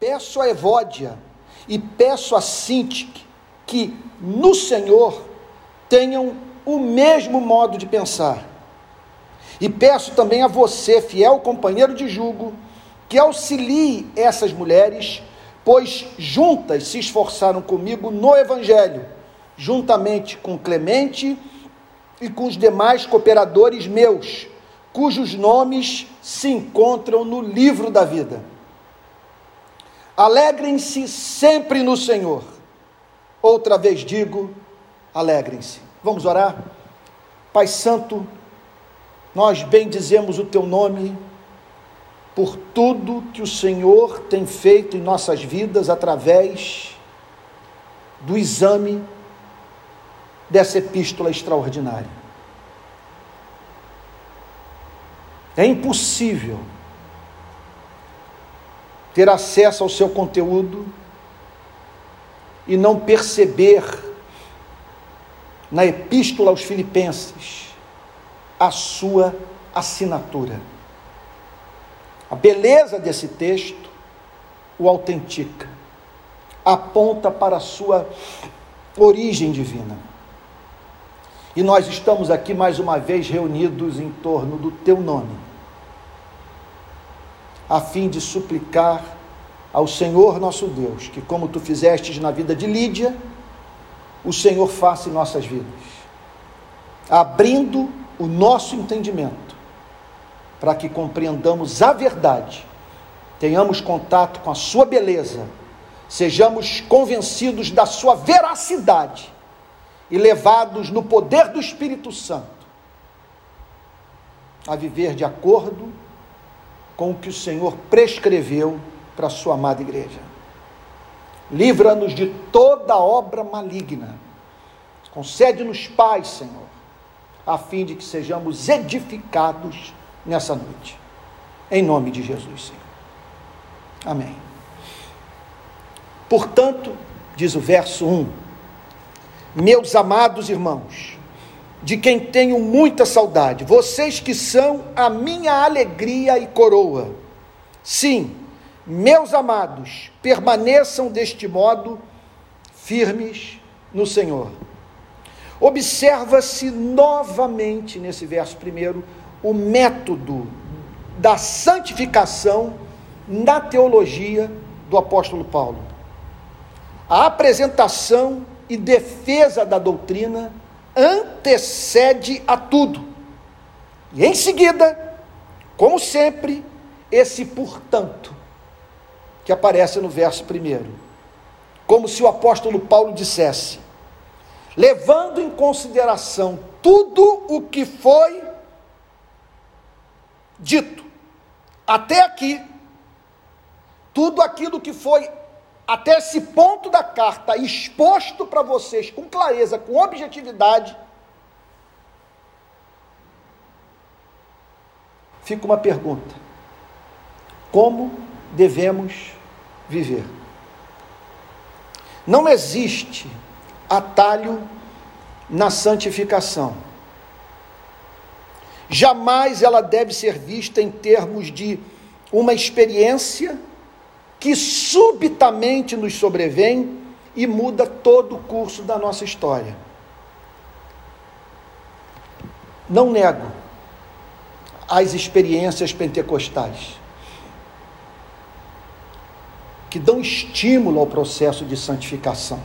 peço a Evódia e peço a Sintique que no Senhor tenham o mesmo modo de pensar. E peço também a você, fiel companheiro de julgo, que auxilie essas mulheres, pois juntas se esforçaram comigo no Evangelho, juntamente com Clemente e com os demais cooperadores meus, cujos nomes se encontram no livro da vida. Alegrem-se sempre no Senhor. Outra vez digo, alegrem-se. Vamos orar? Pai Santo, nós bendizemos o teu nome por tudo que o Senhor tem feito em nossas vidas através do exame dessa epístola extraordinária. É impossível ter acesso ao seu conteúdo e não perceber na epístola aos Filipenses a sua assinatura. A beleza desse texto o autentica, aponta para a sua origem divina. E nós estamos aqui mais uma vez reunidos em torno do teu nome, a fim de suplicar ao Senhor nosso Deus, que como tu fizestes na vida de Lídia, o Senhor faça em nossas vidas, abrindo o nosso entendimento, para que compreendamos a verdade, tenhamos contato com a Sua beleza, sejamos convencidos da Sua veracidade e levados no poder do Espírito Santo a viver de acordo com o que o Senhor prescreveu para a Sua amada igreja. Livra-nos de toda obra maligna. Concede-nos paz, Senhor a fim de que sejamos edificados nessa noite. Em nome de Jesus, Senhor. Amém. Portanto, diz o verso 1: Meus amados irmãos, de quem tenho muita saudade, vocês que são a minha alegria e coroa. Sim, meus amados, permaneçam deste modo firmes no Senhor. Observa-se novamente nesse verso primeiro o método da santificação na teologia do apóstolo Paulo. A apresentação e defesa da doutrina antecede a tudo. E em seguida, como sempre, esse portanto, que aparece no verso primeiro. Como se o apóstolo Paulo dissesse: levando em consideração tudo o que foi dito até aqui, tudo aquilo que foi até esse ponto da carta exposto para vocês com clareza, com objetividade, fica uma pergunta: como devemos viver? Não existe atalho na santificação. Jamais ela deve ser vista em termos de uma experiência que subitamente nos sobrevém e muda todo o curso da nossa história. Não nego as experiências pentecostais que dão estímulo ao processo de santificação.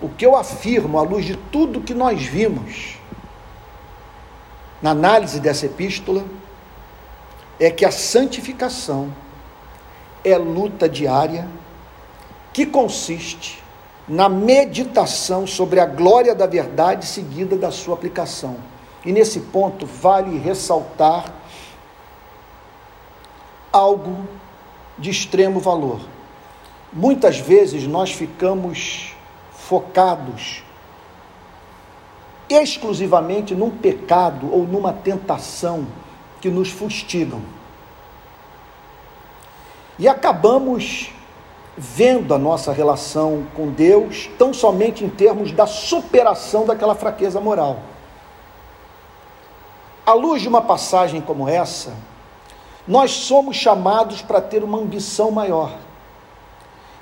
O que eu afirmo, à luz de tudo que nós vimos na análise dessa epístola, é que a santificação é luta diária que consiste na meditação sobre a glória da verdade seguida da sua aplicação. E nesse ponto vale ressaltar algo de extremo valor. Muitas vezes nós ficamos focados exclusivamente num pecado ou numa tentação que nos fustigam. E acabamos vendo a nossa relação com Deus tão somente em termos da superação daquela fraqueza moral. À luz de uma passagem como essa, nós somos chamados para ter uma ambição maior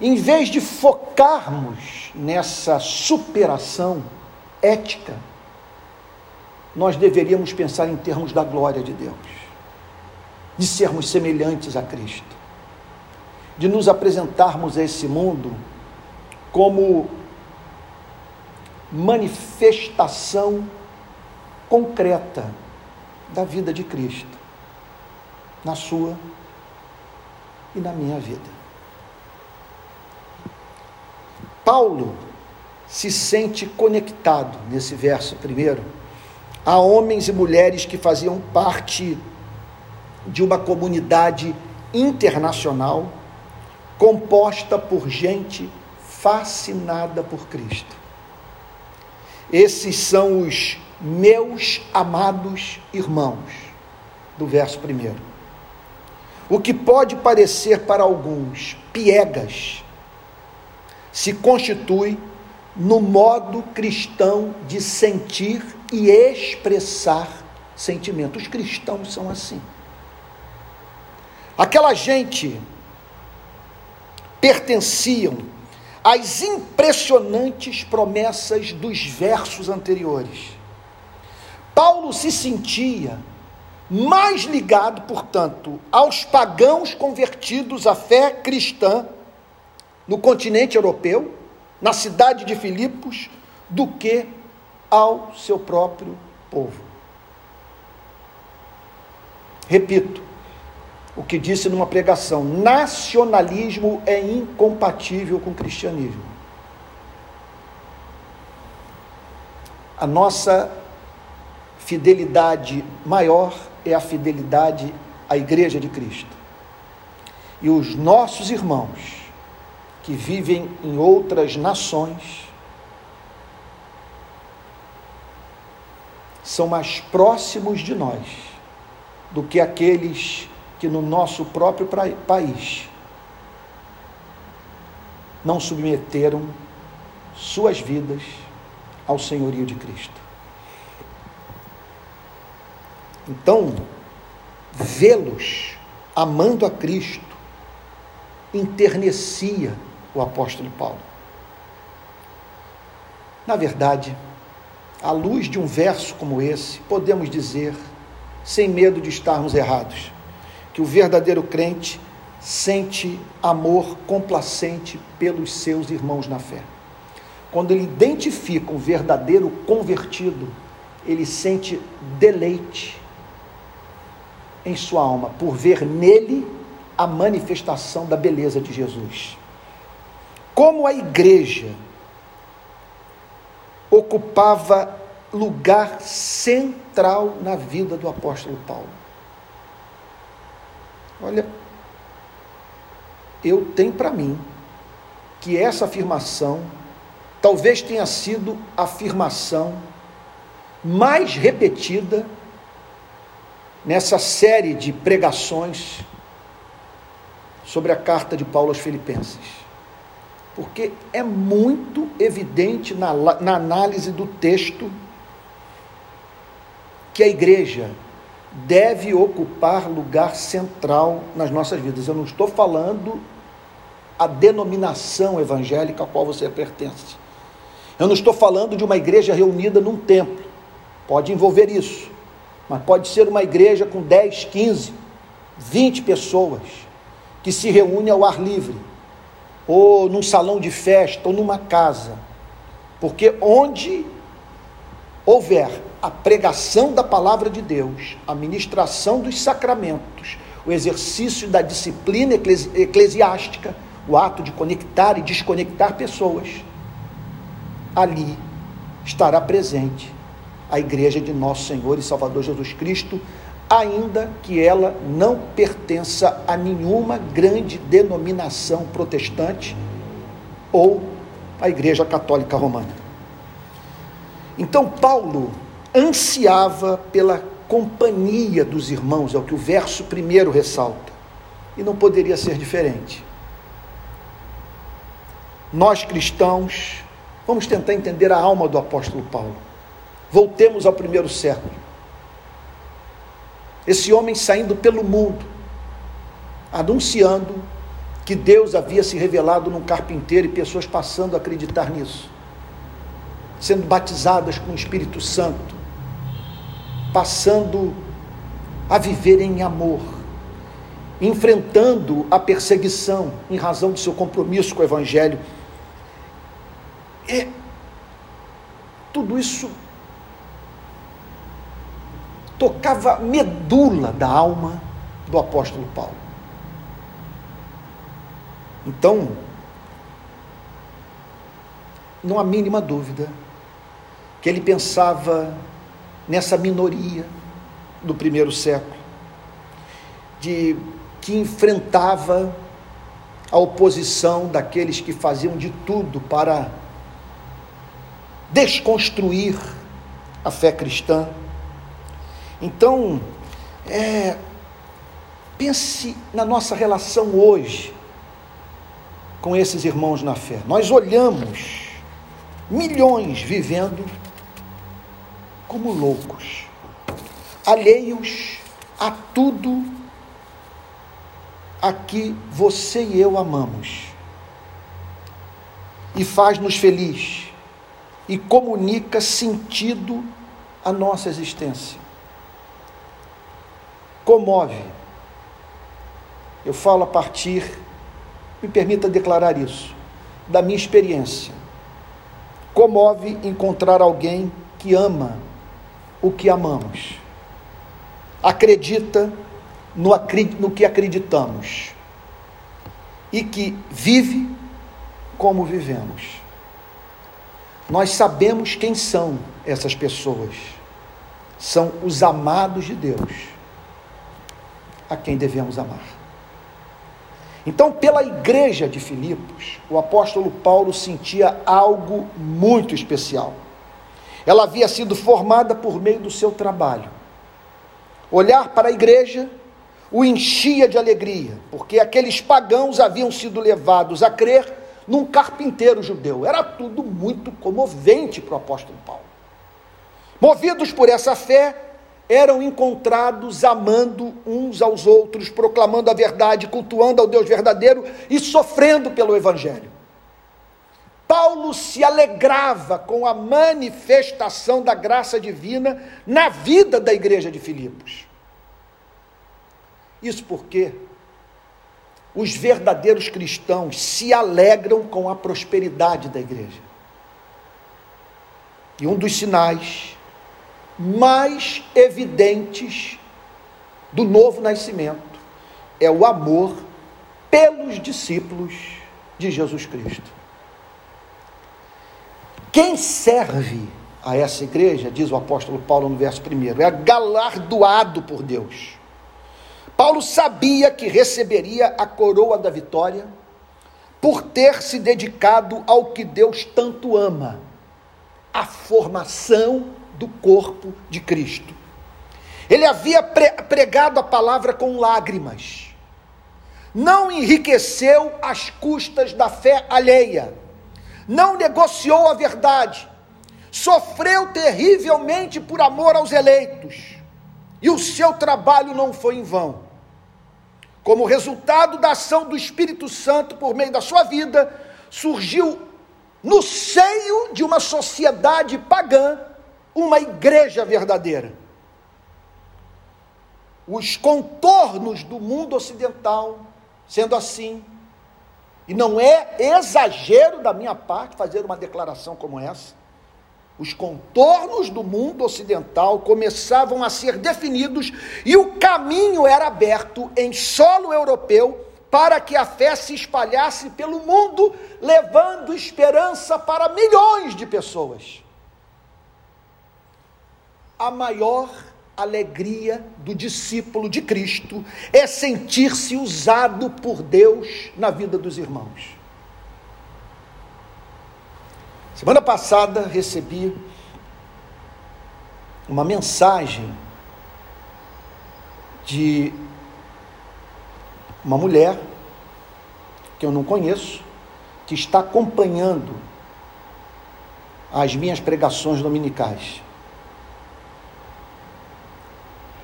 em vez de focarmos nessa superação ética, nós deveríamos pensar em termos da glória de Deus, de sermos semelhantes a Cristo, de nos apresentarmos a esse mundo como manifestação concreta da vida de Cristo, na sua e na minha vida. Paulo se sente conectado nesse verso primeiro a homens e mulheres que faziam parte de uma comunidade internacional composta por gente fascinada por Cristo. Esses são os meus amados irmãos, do verso primeiro. O que pode parecer para alguns piegas, se constitui no modo cristão de sentir e expressar sentimentos. Os cristãos são assim. Aquela gente pertenciam às impressionantes promessas dos versos anteriores. Paulo se sentia mais ligado, portanto, aos pagãos convertidos à fé cristã no continente europeu, na cidade de Filipos, do que ao seu próprio povo. Repito o que disse numa pregação: nacionalismo é incompatível com cristianismo. A nossa fidelidade maior é a fidelidade à Igreja de Cristo. E os nossos irmãos que vivem em outras nações são mais próximos de nós do que aqueles que no nosso próprio país não submeteram suas vidas ao senhorio de Cristo. Então, vê-los amando a Cristo enternecia o apóstolo Paulo. Na verdade, à luz de um verso como esse, podemos dizer, sem medo de estarmos errados, que o verdadeiro crente sente amor complacente pelos seus irmãos na fé. Quando ele identifica um verdadeiro convertido, ele sente deleite em sua alma por ver nele a manifestação da beleza de Jesus. Como a igreja ocupava lugar central na vida do apóstolo Paulo. Olha, eu tenho para mim que essa afirmação talvez tenha sido a afirmação mais repetida nessa série de pregações sobre a carta de Paulo aos Filipenses. Porque é muito evidente na, na análise do texto que a igreja deve ocupar lugar central nas nossas vidas. Eu não estou falando a denominação evangélica a qual você pertence. Eu não estou falando de uma igreja reunida num templo. Pode envolver isso. Mas pode ser uma igreja com 10, 15, 20 pessoas que se reúne ao ar livre ou num salão de festa, ou numa casa. Porque onde houver a pregação da palavra de Deus, a ministração dos sacramentos, o exercício da disciplina eclesiástica, o ato de conectar e desconectar pessoas, ali estará presente a igreja de nosso Senhor e Salvador Jesus Cristo, ainda que ela não pertença a nenhuma grande denominação protestante ou a Igreja Católica Romana. Então, Paulo ansiava pela companhia dos irmãos, é o que o verso primeiro ressalta, e não poderia ser diferente. Nós cristãos, vamos tentar entender a alma do apóstolo Paulo. Voltemos ao primeiro século. Esse homem saindo pelo mundo, anunciando que Deus havia se revelado num carpinteiro e pessoas passando a acreditar nisso, sendo batizadas com o Espírito Santo, passando a viver em amor, enfrentando a perseguição em razão do seu compromisso com o Evangelho. E tudo isso tocava medula da alma do apóstolo Paulo. Então, não há mínima dúvida que ele pensava nessa minoria do primeiro século, de que enfrentava a oposição daqueles que faziam de tudo para desconstruir a fé cristã. Então, é, pense na nossa relação hoje com esses irmãos na fé. Nós olhamos milhões vivendo como loucos, alheios a tudo a que você e eu amamos. E faz-nos feliz e comunica sentido à nossa existência. Comove. Eu falo a partir me permita declarar isso, da minha experiência. Comove encontrar alguém que ama o que amamos, acredita no, no que acreditamos e que vive como vivemos. Nós sabemos quem são essas pessoas. São os amados de Deus, a quem devemos amar. Então, pela igreja de Filipos, o apóstolo Paulo sentia algo muito especial. Ela havia sido formada por meio do seu trabalho. Olhar para a igreja o enchia de alegria, porque aqueles pagãos haviam sido levados a crer num carpinteiro judeu. Era tudo muito comovente para o apóstolo Paulo. Movidos por essa fé, eram encontrados amando uns aos outros, proclamando a verdade, cultuando ao Deus verdadeiro e sofrendo pelo Evangelho. Paulo se alegrava com a manifestação da graça divina na vida da igreja de Filipos. Isso porque os verdadeiros cristãos se alegram com a prosperidade da igreja. E um dos sinais mais evidentes do novo nascimento é o amor pelos discípulos de Jesus Cristo. Quem serve a essa igreja, diz o apóstolo Paulo no verso 1, é galardoado por Deus. Paulo sabia que receberia a coroa da vitória por ter se dedicado ao que Deus tanto ama, a formação do corpo de Cristo. Ele havia pregado a palavra com lágrimas, não enriqueceu às custas da fé alheia, não negociou a verdade, sofreu terrivelmente por amor aos eleitos, e o seu trabalho não foi em vão. Como resultado da ação do Espírito Santo por meio da sua vida, surgiu no seio de uma sociedade pagã uma igreja verdadeira. Os contornos do mundo ocidental, sendo assim, e não é exagero da minha parte fazer uma declaração como essa, os contornos do mundo ocidental começavam a ser definidos e o caminho era aberto em solo europeu para que a fé se espalhasse pelo mundo, levando esperança para milhões de pessoas. A maior alegria do discípulo de Cristo é sentir-se usado por Deus na vida dos irmãos. Semana passada recebi uma mensagem de uma mulher que eu não conheço, que está acompanhando as minhas pregações dominicais.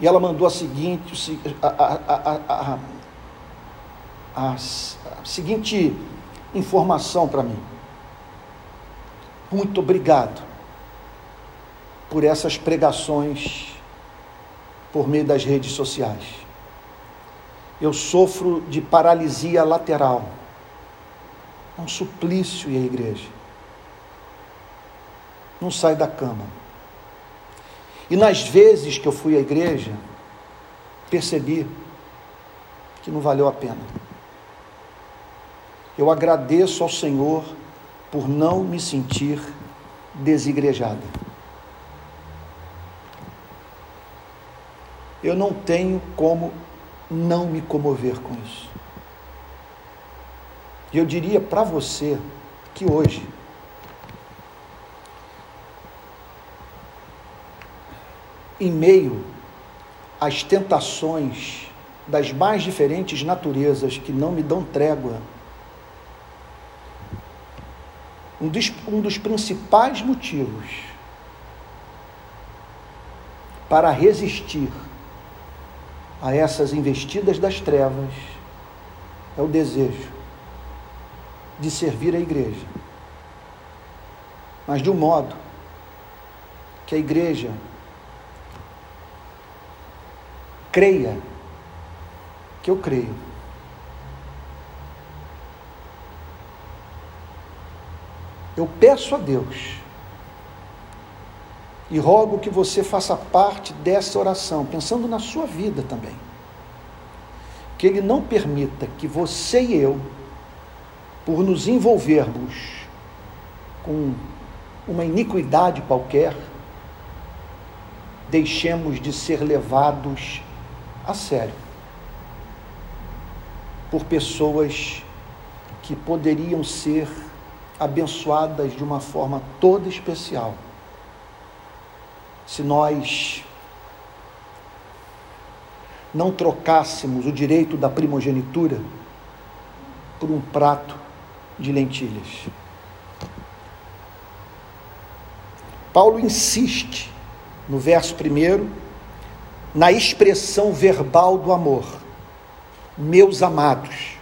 E ela mandou a seguinte, a, a, a, a, seguinte informação para mim. Muito obrigado por essas pregações por meio das redes sociais. Eu sofro de paralisia lateral. É um suplício ir à igreja. Não sai da cama. E nas vezes que eu fui à igreja, percebi que não valeu a pena. Eu agradeço ao Senhor por não me sentir desigrejada. Eu não tenho como não me comover com isso. E eu diria para você que hoje, em meio às tentações das mais diferentes naturezas que não me dão trégua, um dos, um dos principais motivos para resistir a essas investidas das trevas é o desejo de servir a igreja, mas de um modo que a igreja creia que eu creio. Eu peço a Deus e rogo que você faça parte dessa oração, pensando na sua vida também. Que Ele não permita que você e eu, por nos envolvermos com uma iniquidade qualquer, deixemos de ser levados a sério por pessoas que poderiam ser abençoadas de uma forma toda especial se nós não trocássemos o direito da primogenitura por um prato de lentilhas. Paulo insiste no verso primeiro na expressão verbal do amor, meus amados.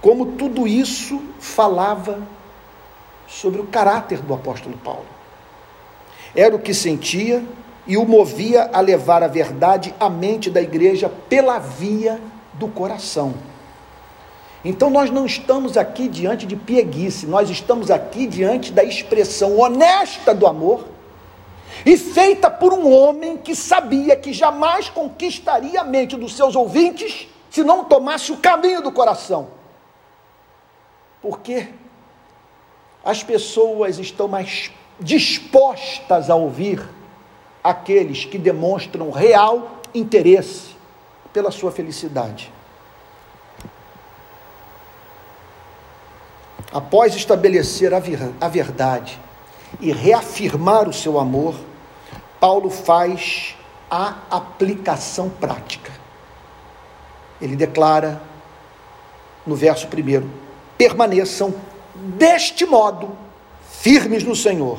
Como tudo isso falava sobre o caráter do apóstolo Paulo. Era o que sentia e o movia a levar a verdade à mente da igreja pela via do coração. Então nós não estamos aqui diante de pieguice, nós estamos aqui diante da expressão honesta do amor e feita por um homem que sabia que jamais conquistaria a mente dos seus ouvintes se não tomasse o caminho do coração. Porque as pessoas estão mais dispostas a ouvir aqueles que demonstram real interesse pela sua felicidade. Após estabelecer a, a verdade e reafirmar o seu amor, Paulo faz a aplicação prática. Ele declara no verso primeiro: permaneçam deste modo firmes no Senhor.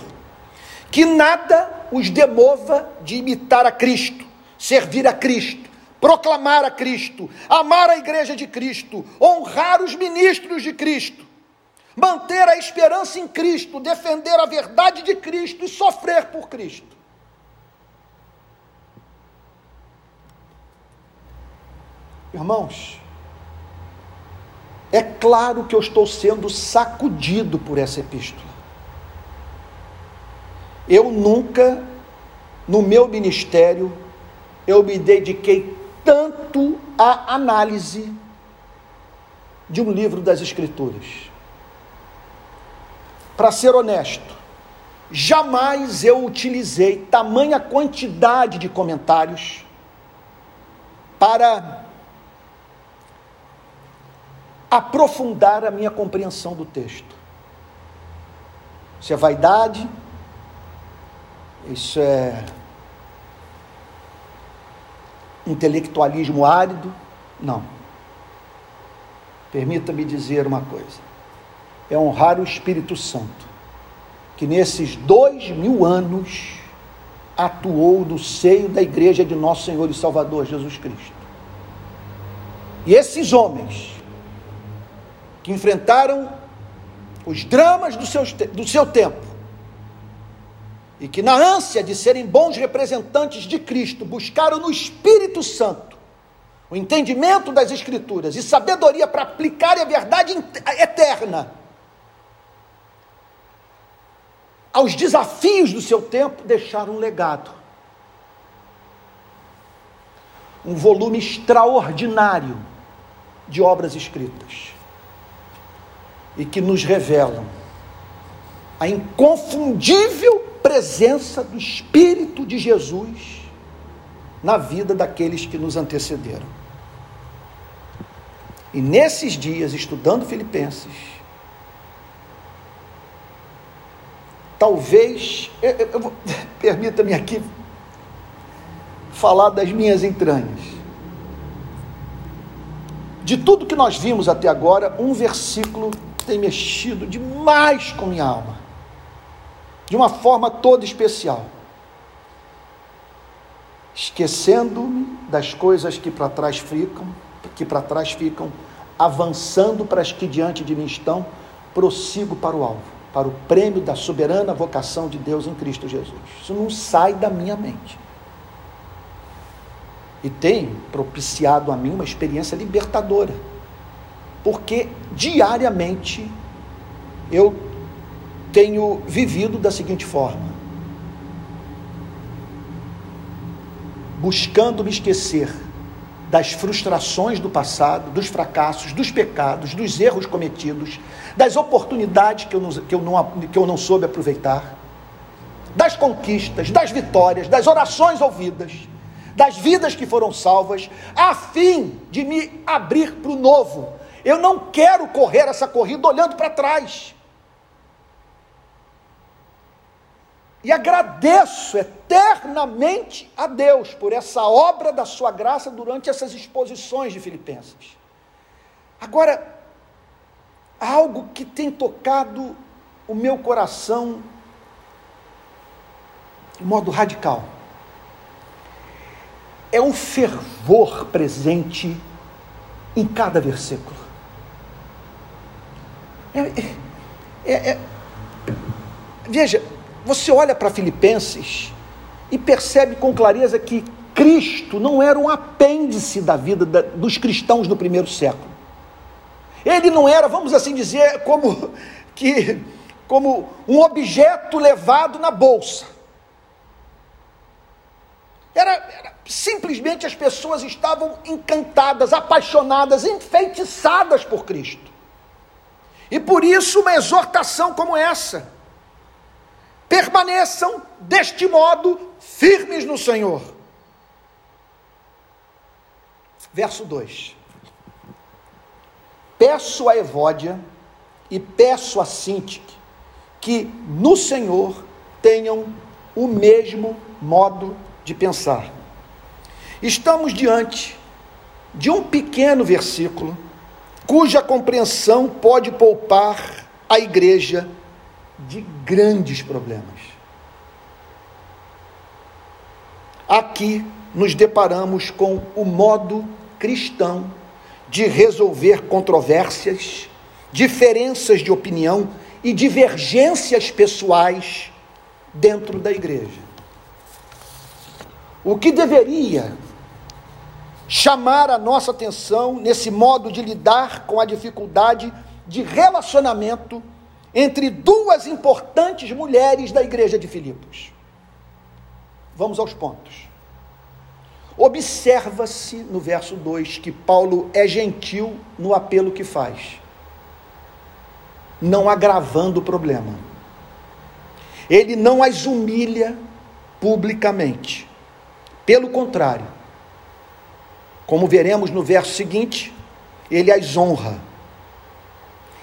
Que nada os demova de imitar a Cristo, servir a Cristo, proclamar a Cristo, amar a igreja de Cristo, honrar os ministros de Cristo, manter a esperança em Cristo, defender a verdade de Cristo e sofrer por Cristo. Irmãos, é claro que eu estou sendo sacudido por essa epístola. Eu nunca, no meu ministério, eu me dediquei tanto à análise de um livro das Escrituras. Para ser honesto, jamais eu utilizei tamanha quantidade de comentários para aprofundar a minha compreensão do texto. Isso é vaidade, isso é intelectualismo árido? Não. Permita-me dizer uma coisa: é honrar o Espírito Santo, que nesses dois mil anos atuou no seio da igreja de nosso Senhor e Salvador Jesus Cristo. E esses homens que enfrentaram os dramas do seu, do seu tempo, e que, na ânsia de serem bons representantes de Cristo, buscaram no Espírito Santo o entendimento das Escrituras e sabedoria para aplicar a verdade eterna aos desafios do seu tempo, deixaram um legado. Um volume extraordinário de obras escritas e que nos revelam a inconfundível presença do Espírito de Jesus na vida daqueles que nos antecederam. E nesses dias, estudando Filipenses, talvez, permita-me aqui falar das minhas entranhas. De tudo que nós vimos até agora, um versículo tem mexido demais com minha alma, de uma forma toda especial. Esquecendo-me das coisas que para trás ficam, que para trás ficam, avançando para as que diante de mim estão, prossigo para o alvo, para o prêmio da soberana vocação de Deus em Cristo Jesus. Isso não sai da minha mente. E tem propiciado a mim uma experiência libertadora porque diariamente eu tenho vivido da seguinte forma: buscando me esquecer das frustrações do passado, dos fracassos, dos pecados, dos erros cometidos, das oportunidades que eu não, que eu não, que eu não soube aproveitar, das conquistas, das vitórias, das orações ouvidas, das vidas que foram salvas, a fim de me abrir para o novo, eu não quero correr essa corrida olhando para trás. E agradeço eternamente a Deus por essa obra da sua graça durante essas exposições de Filipenses. Agora, algo que tem tocado o meu coração de modo radical é o fervor presente em cada versículo. É, é, é, veja, você olha para Filipenses e percebe com clareza que Cristo não era um apêndice da vida da, dos cristãos do primeiro século. Ele não era, vamos assim dizer, como que como um objeto levado na bolsa. Era, era, simplesmente as pessoas estavam encantadas, apaixonadas, enfeitiçadas por Cristo. E por isso uma exortação como essa. Permaneçam deste modo firmes no Senhor. Verso 2. Peço a Evódia e peço a Sintique que no Senhor tenham o mesmo modo de pensar. Estamos diante de um pequeno versículo cuja compreensão pode poupar a igreja de grandes problemas. Aqui nos deparamos com o modo cristão de resolver controvérsias, diferenças de opinião e divergências pessoais dentro da igreja. O que deveria chamar a nossa atenção nesse modo de lidar com a dificuldade de relacionamento entre duas importantes mulheres da igreja de Filipos. Vamos aos pontos. Observa-se no verso 2 que Paulo é gentil no apelo que faz, não agravando o problema. Ele não as humilha publicamente. Pelo contrário, como veremos no verso seguinte, ele as honra.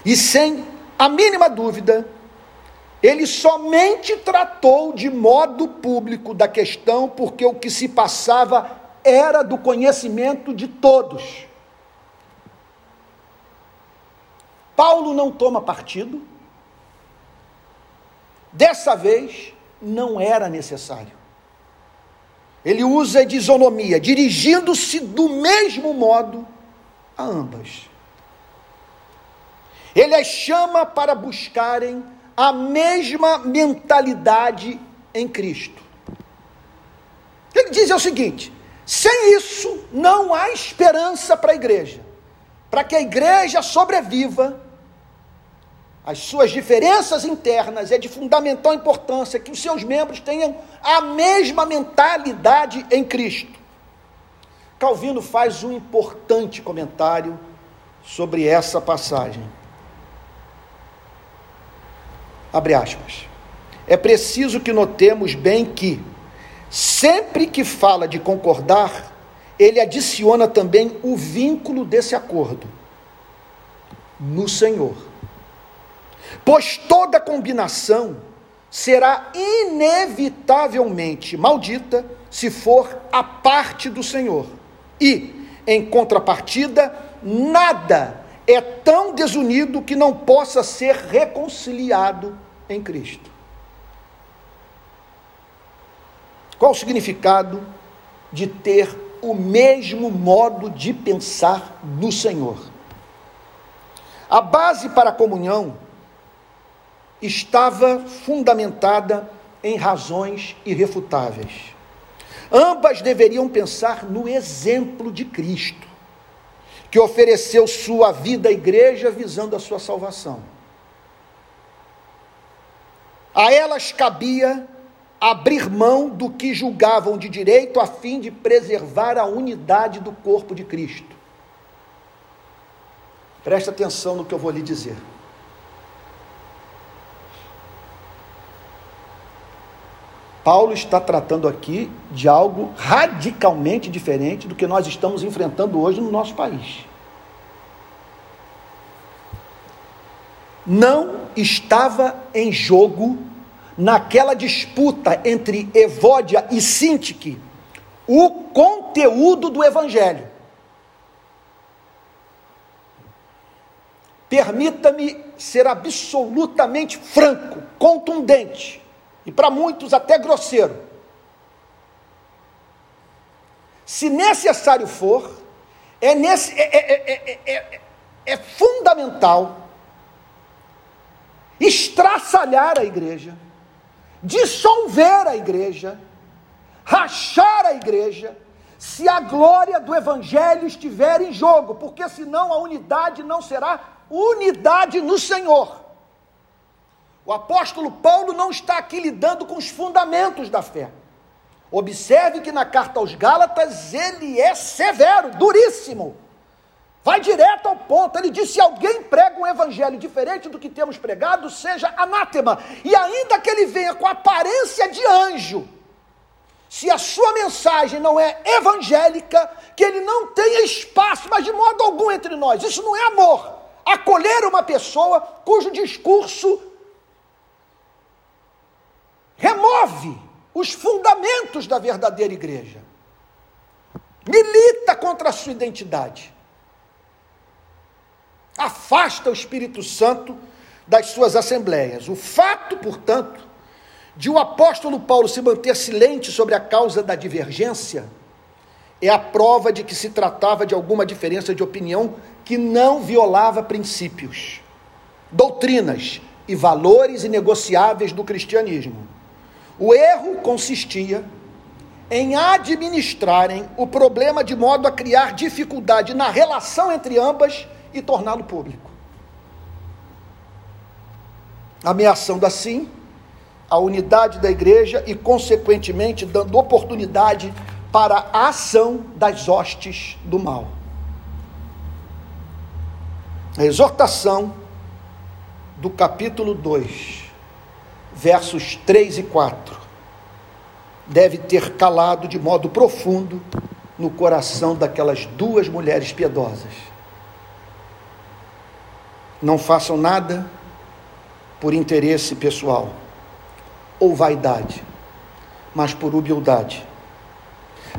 E sem a mínima dúvida, ele somente tratou de modo público da questão porque o que se passava era do conhecimento de todos. Paulo não toma partido. Dessa vez, não era necessário. Ele usa a isonomia, dirigindo-se do mesmo modo a ambas. Ele as chama para buscarem a mesma mentalidade em Cristo. Ele diz é o seguinte: sem isso não há esperança para a igreja. Para que a igreja sobreviva, as suas diferenças internas é de fundamental importância que os seus membros tenham a mesma mentalidade em Cristo. Calvino faz um importante comentário sobre essa passagem. Abre aspas. É preciso que notemos bem que, sempre que fala de concordar, ele adiciona também o vínculo desse acordo no Senhor. Pois toda combinação será inevitavelmente maldita se for a parte do Senhor. E, em contrapartida, nada é tão desunido que não possa ser reconciliado em Cristo. Qual o significado de ter o mesmo modo de pensar no Senhor? A base para a comunhão estava fundamentada em razões irrefutáveis. Ambas deveriam pensar no exemplo de Cristo que ofereceu sua vida à igreja visando a sua salvação. A elas cabia abrir mão do que julgavam de direito a fim de preservar a unidade do corpo de Cristo. Preste atenção no que eu vou lhe dizer. Paulo está tratando aqui de algo radicalmente diferente do que nós estamos enfrentando hoje no nosso país. Não estava em jogo, naquela disputa entre Evódia e Sintique, o conteúdo do Evangelho. Permita-me ser absolutamente franco, contundente e para muitos até grosseiro. Se necessário for, é, nesse, é, é, é, é fundamental estraçalhar a igreja, dissolver a igreja, rachar a igreja, se a glória do evangelho estiver em jogo, porque senão a unidade não será unidade no Senhor. O apóstolo Paulo não está aqui lidando com os fundamentos da fé. Observe que na carta aos Gálatas ele é severo, duríssimo. Vai direto ao ponto. Ele diz: se alguém prega um evangelho diferente do que temos pregado, seja anátema. E ainda que ele venha com aparência de anjo, se a sua mensagem não é evangélica, que ele não tenha espaço, mas de modo algum entre nós. Isso não é amor. Acolher uma pessoa cujo discurso remove os fundamentos da verdadeira igreja, milita contra a sua identidade, afasta o Espírito Santo das suas assembleias. O fato, portanto, de o apóstolo Paulo se manter silente sobre a causa da divergência é a prova de que se tratava de alguma diferença de opinião que não violava princípios, doutrinas e valores inegociáveis do cristianismo. O erro consistia em administrarem o problema de modo a criar dificuldade na relação entre ambas e torná-lo público. Ameaçando assim a unidade da igreja e, consequentemente, dando oportunidade para a ação das hostes do mal. A exortação do capítulo 2 versos 3 e 4, deve ter calado de modo profundo no coração daquelas duas mulheres piedosas. Não façam nada por interesse pessoal ou vaidade, mas por humildade.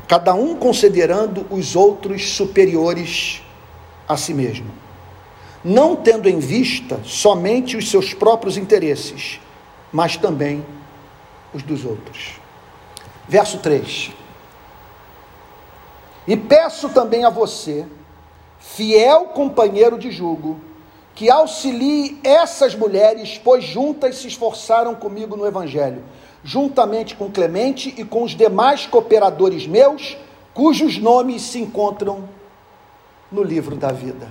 Cada um considerando os outros superiores a si mesmo, não tendo em vista somente os seus próprios interesses, mas também os dos outros. Verso 3. E peço também a você, fiel companheiro de jugo, que auxilie essas mulheres, pois juntas se esforçaram comigo no Evangelho, juntamente com Clemente e com os demais cooperadores meus, cujos nomes se encontram no livro da vida.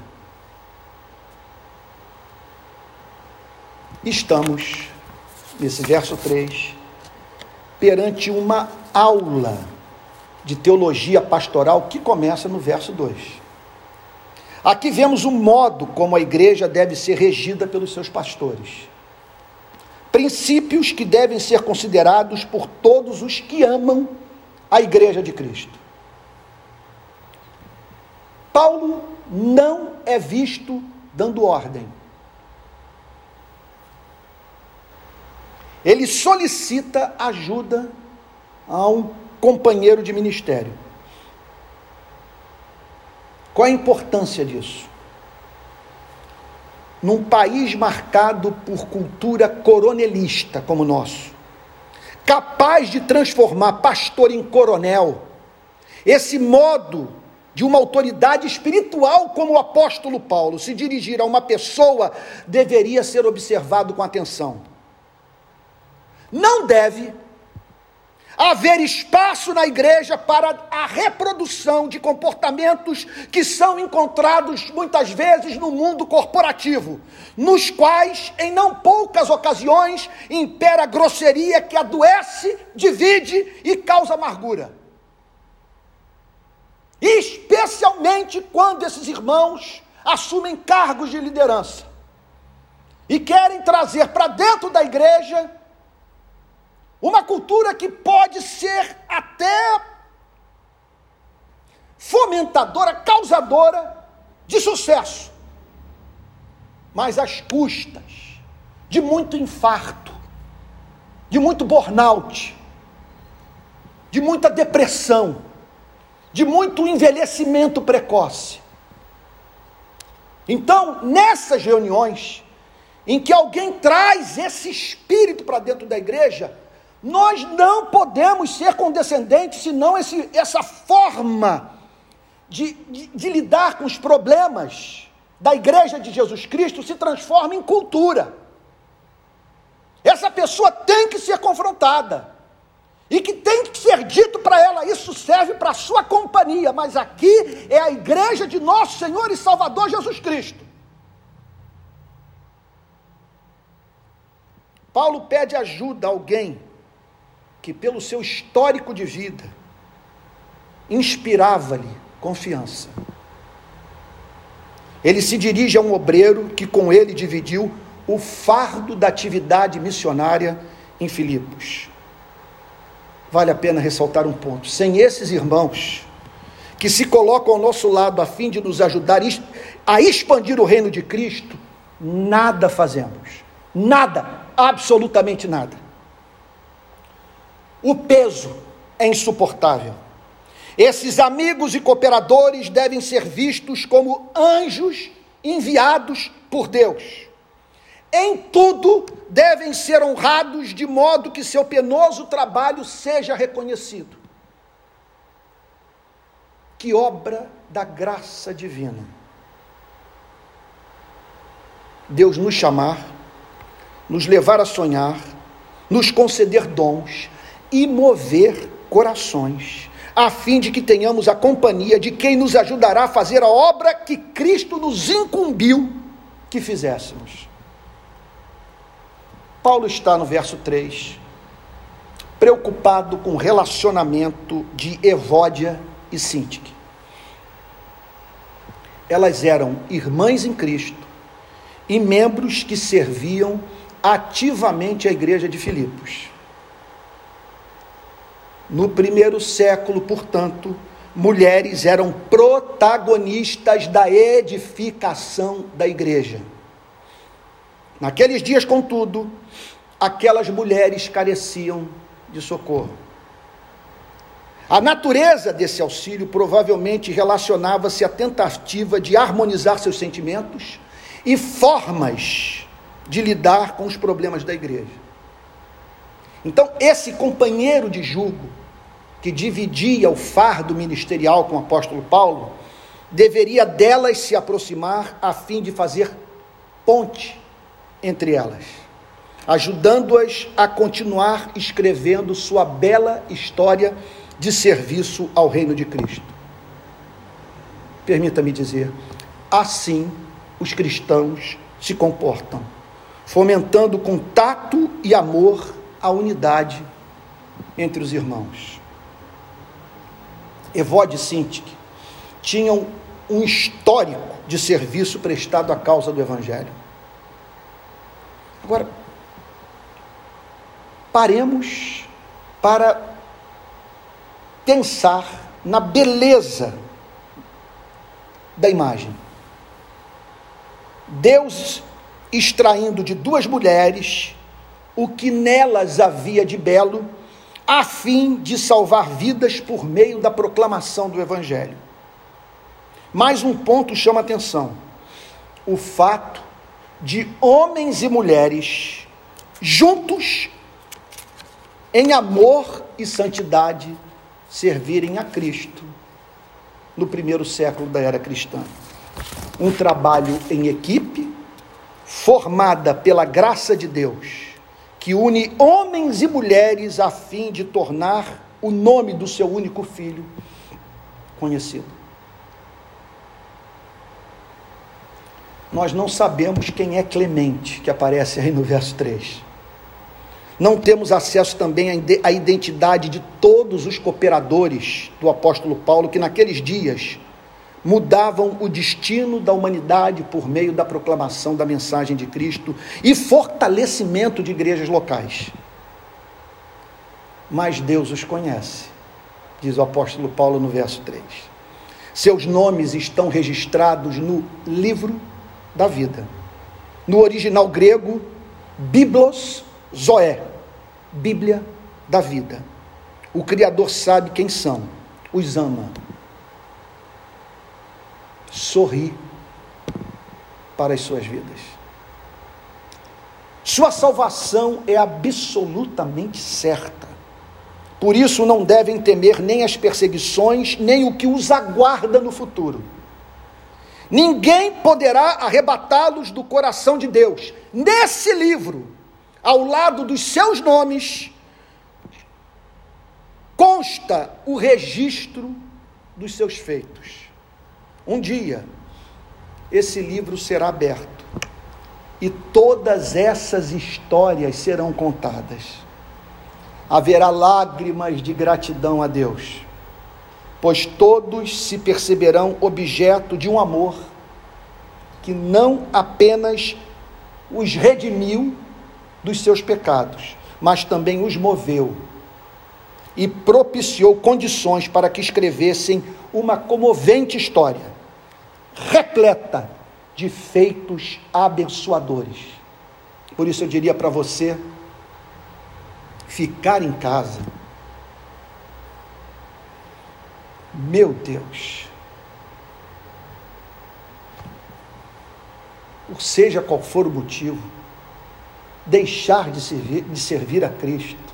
Estamos, nesse verso 3, perante uma aula de teologia pastoral que começa no verso 2. Aqui vemos o modo como a igreja deve ser regida pelos seus pastores. Princípios que devem ser considerados por todos os que amam a igreja de Cristo. Paulo não é visto dando ordem. Ele solicita ajuda a um companheiro de ministério. Qual a importância disso? Num país marcado por cultura coronelista como o nosso, capaz de transformar pastor em coronel, esse modo de uma autoridade espiritual como o apóstolo Paulo se dirigir a uma pessoa deveria ser observado com atenção. Não deve haver espaço na igreja para a reprodução de comportamentos que são encontrados muitas vezes no mundo corporativo, nos quais, em não poucas ocasiões, impera a grosseria que adoece, divide e causa amargura. Especialmente quando esses irmãos assumem cargos de liderança e querem trazer para dentro da igreja uma cultura que pode ser até fomentadora, causadora de sucesso, mas às custas de muito infarto, de muito burnout, de muita depressão, de muito envelhecimento precoce. Então, nessas reuniões, em que alguém traz esse espírito para dentro da igreja, nós não podemos ser condescendentes, senão esse, essa forma de, de, de lidar com os problemas da igreja de Jesus Cristo se transforma em cultura. Essa pessoa tem que ser confrontada. E que tem que ser dito para ela, isso serve para a sua companhia, mas aqui é a igreja de nosso Senhor e Salvador Jesus Cristo. Paulo pede ajuda a alguém que, pelo seu histórico de vida, inspirava-lhe confiança. Ele se dirige a um obreiro que com ele dividiu o fardo da atividade missionária em Filipos. Vale a pena ressaltar um ponto: sem esses irmãos que se colocam ao nosso lado a fim de nos ajudar a expandir o reino de Cristo, nada fazemos. Nada, absolutamente nada. O peso é insuportável. Esses amigos e cooperadores devem ser vistos como anjos enviados por Deus. Em tudo devem ser honrados de modo que seu penoso trabalho seja reconhecido. Que obra da graça divina. Deus nos chamar, nos levar a sonhar, nos conceder dons, e mover corações, a fim de que tenhamos a companhia de quem nos ajudará a fazer a obra que Cristo nos incumbiu que fizéssemos. Paulo está no verso 3, preocupado com o relacionamento de Evódia e Sintique. Elas eram irmãs em Cristo e membros que serviam ativamente a igreja de Filipos. No primeiro século, portanto, mulheres eram protagonistas da edificação da igreja. Naqueles dias, contudo, aquelas mulheres careciam de socorro. A natureza desse auxílio provavelmente relacionava-se à tentativa de harmonizar seus sentimentos e formas de lidar com os problemas da igreja. Então, esse companheiro de jugo, que dividia o fardo ministerial com o apóstolo Paulo, deveria delas se aproximar a fim de fazer ponte entre elas, ajudando-as a continuar escrevendo sua bela história de serviço ao reino de Cristo. Permita-me dizer, assim os cristãos se comportam, fomentando com tato e amor a unidade entre os irmãos. Evode Sintik tinham um histórico de serviço prestado à causa do Evangelho. Agora, paremos para pensar na beleza da imagem. Deus extraindo de duas mulheres o que nelas havia de belo, a fim de salvar vidas por meio da proclamação do Evangelho. Mais um ponto chama atenção: o fato de homens e mulheres juntos, em amor e santidade, servirem a Cristo no primeiro século da era cristã. Um trabalho em equipe, formada pela graça de Deus, que une homens e mulheres a fim de tornar o nome do seu único filho conhecido. nós não sabemos quem é Clemente, que aparece aí no verso 3. Não temos acesso também à identidade de todos os cooperadores do apóstolo Paulo que naqueles dias mudavam o destino da humanidade por meio da proclamação da mensagem de Cristo e fortalecimento de igrejas locais. Mas Deus os conhece, diz o apóstolo Paulo no verso 3. Seus nomes estão registrados no livro da vida. No original grego, Biblos Zoé, Bíblia da vida. O Criador sabe quem são, os ama. Sorri para as suas vidas. Sua salvação é absolutamente certa. Por isso não devem temer nem as perseguições, nem o que os aguarda no futuro. Ninguém poderá arrebatá-los do coração de Deus. Nesse livro, ao lado dos seus nomes, consta o registro dos seus feitos. Um dia, esse livro será aberto e todas essas histórias serão contadas. Haverá lágrimas de gratidão a Deus pois todos se perceberão objeto de um amor que não apenas os redimiu dos seus pecados, mas também os moveu e propiciou condições para que escrevessem uma comovente história, repleta de feitos abençoadores. Por isso eu diria para você: ficar em casa Meu Deus. Por seja qual for o motivo, deixar de servir, de servir a Cristo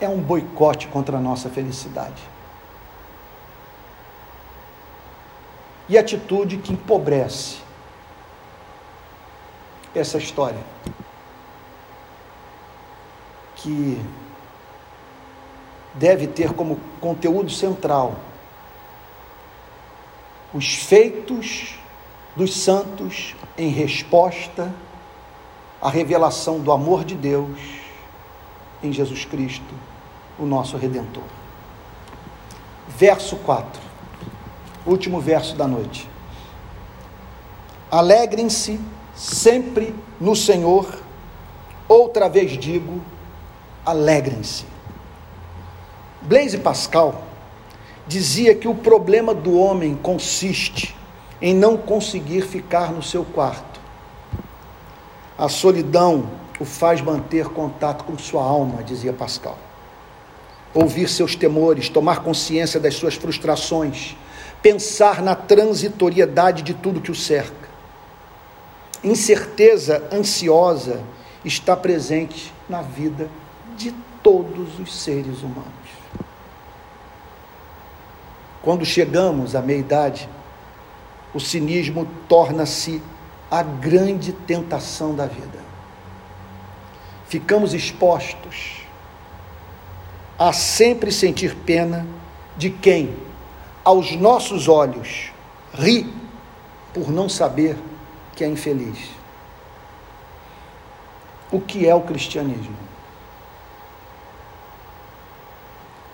é um boicote contra a nossa felicidade. E atitude que empobrece essa história. Que deve ter como conteúdo central os feitos dos santos em resposta à revelação do amor de Deus em Jesus Cristo, o nosso Redentor. Verso 4, último verso da noite. Alegrem-se sempre no Senhor, outra vez digo, alegrem-se. Blaise Pascal dizia que o problema do homem consiste em não conseguir ficar no seu quarto. A solidão o faz manter contato com sua alma, dizia Pascal. Ouvir seus temores, tomar consciência das suas frustrações, pensar na transitoriedade de tudo que o cerca. Incerteza ansiosa está presente na vida de todos os seres humanos. Quando chegamos à meia-idade, o cinismo torna-se a grande tentação da vida. Ficamos expostos a sempre sentir pena de quem, aos nossos olhos, ri por não saber que é infeliz. O que é o cristianismo?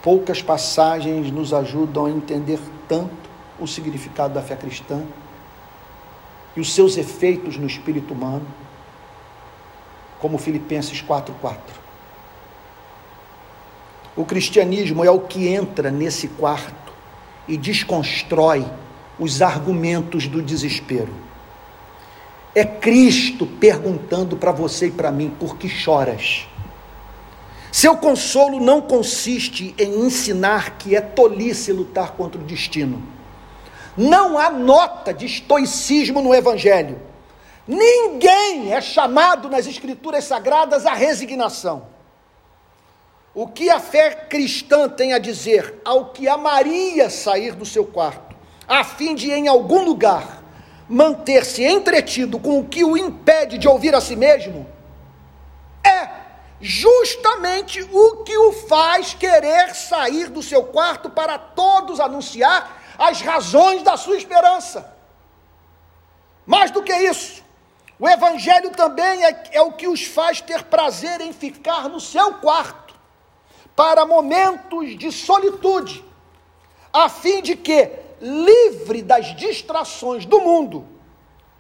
Poucas passagens nos ajudam a entender tanto o significado da fé cristã e os seus efeitos no espírito humano, como Filipenses 4:4. O cristianismo é o que entra nesse quarto e desconstrói os argumentos do desespero. É Cristo perguntando para você e para mim: por que choras? Seu consolo não consiste em ensinar que é tolice lutar contra o destino. Não há nota de estoicismo no Evangelho. Ninguém é chamado nas Escrituras Sagradas à resignação. O que a fé cristã tem a dizer ao que a Maria sair do seu quarto, a fim de em algum lugar manter-se entretido com o que o impede de ouvir a si mesmo, é justamente o que o faz querer sair do seu quarto para todos anunciar as razões da sua esperança. Mais do que isso, o Evangelho também é, é o que os faz ter prazer em ficar no seu quarto, para momentos de solitude, a fim de que, livre das distrações do mundo,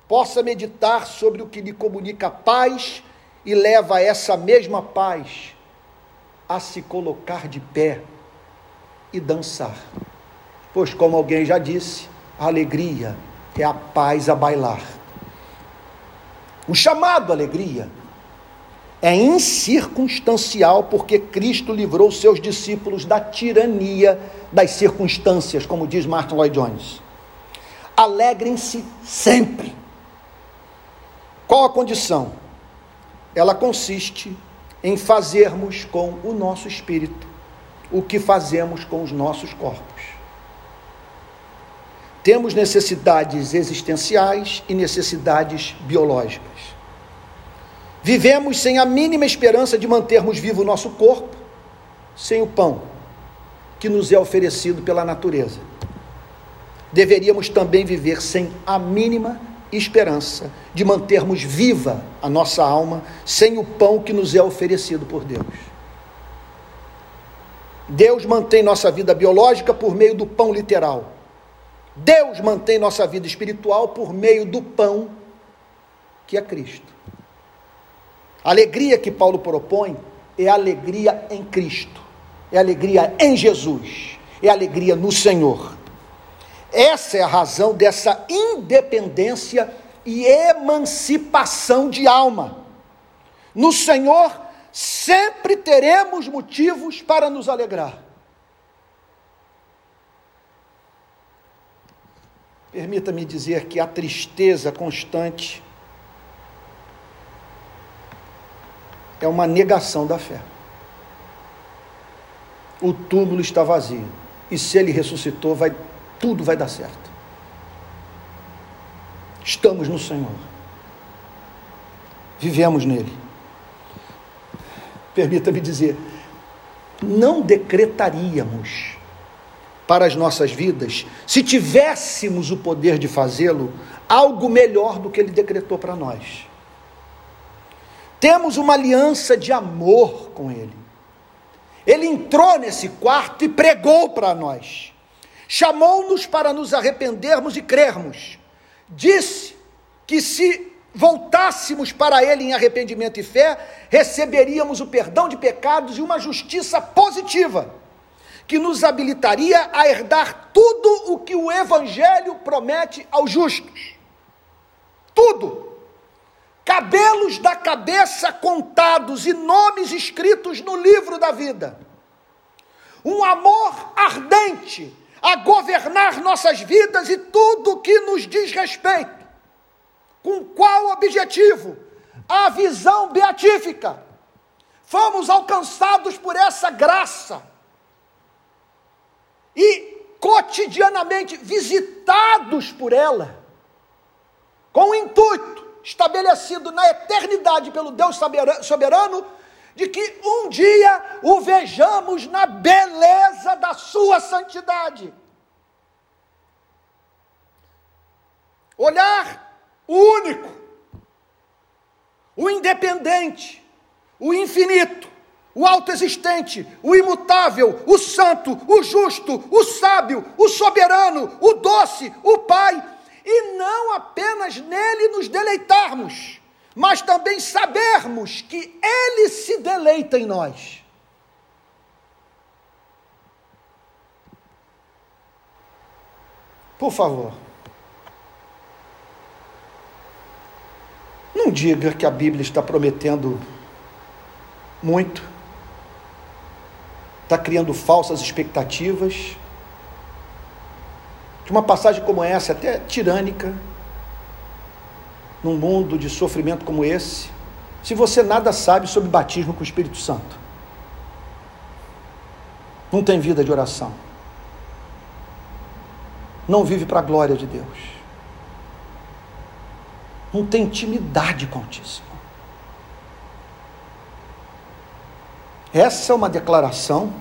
possa meditar sobre o que lhe comunica paz e leva essa mesma paz a se colocar de pé e dançar. Pois, como alguém já disse, a alegria é a paz a bailar. O chamado alegria é incircunstancial, porque Cristo livrou seus discípulos da tirania das circunstâncias, como diz Martin Lloyd Jones. Alegrem-se sempre. Qual a condição? Ela consiste em fazermos com o nosso espírito o que fazemos com os nossos corpos. Temos necessidades existenciais e necessidades biológicas. Vivemos sem a mínima esperança de mantermos vivo o nosso corpo, sem o pão que nos é oferecido pela natureza. Deveríamos também viver sem a mínima esperança de mantermos viva a nossa alma, sem o pão que nos é oferecido por Deus. Deus mantém nossa vida biológica por meio do pão literal Deus mantém nossa vida espiritual por meio do pão que é Cristo. A alegria que Paulo propõe é alegria em Cristo, é alegria em Jesus, é alegria no Senhor. Essa é a razão dessa independência e emancipação de alma. No Senhor sempre teremos motivos para nos alegrar. Permita-me dizer que a tristeza constante é uma negação da fé. O túmulo está vazio. E se ele ressuscitou, vai, tudo vai dar certo. Estamos no Senhor. Vivemos nele. Permita-me dizer, não decretaríamos para as nossas vidas, se tivéssemos o poder de fazê-lo, algo melhor do que ele decretou para nós. Temos uma aliança de amor com ele. Ele entrou nesse quarto e pregou para nós. Chamou-nos para nos arrependermos e crermos. Disse que se voltássemos para ele em arrependimento e fé, receberíamos o perdão de pecados e uma justiça positiva que nos habilitaria a herdar tudo o que o Evangelho promete aos justos. Tudo. Cabelos da cabeça contados e nomes escritos no livro da vida. Um amor ardente a governar nossas vidas e tudo o que nos diz respeito. Com qual objetivo? A visão beatífica. Fomos alcançados por essa graça e cotidianamente visitados por ela, com o intuito estabelecido na eternidade pelo Deus soberano, de que um dia o vejamos na beleza da sua santidade. Olhar o único, o independente, o infinito, o autoexistente, o imutável, o santo, o justo, o sábio, o soberano, o doce, o Pai, e não apenas nele nos deleitarmos, mas também sabermos que ele se deleita em nós. Por favor, não diga que a Bíblia está prometendo muito, está criando falsas expectativas. Uma passagem como essa, até tirânica, num mundo de sofrimento como esse, se você nada sabe sobre batismo com o Espírito Santo, não tem vida de oração, não vive para a glória de Deus, não tem intimidade com o Altíssimo. Essa é uma declaração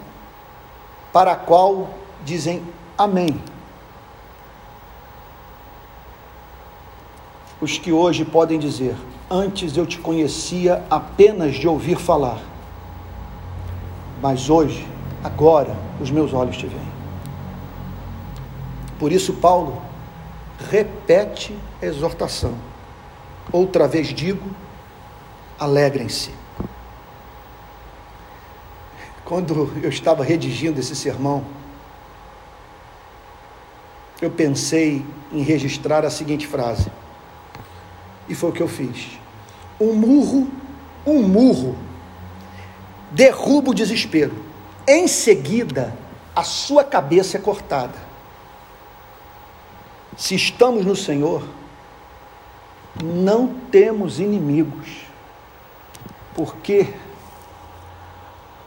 para a qual dizem amém. Os que hoje podem dizer: Antes eu te conhecia apenas de ouvir falar, mas hoje, agora, os meus olhos te veem. Por isso, Paulo repete a exortação. Outra vez digo: alegrem-se. Quando eu estava redigindo esse sermão, eu pensei em registrar a seguinte frase. E foi o que eu fiz. Um murro, um murro, derruba o desespero. Em seguida, a sua cabeça é cortada. Se estamos no Senhor, não temos inimigos, porque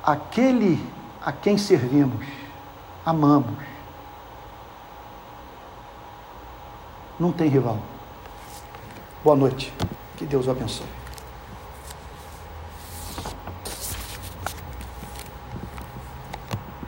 aquele a quem servimos, amamos, não tem rival. Boa noite. Que Deus o abençoe.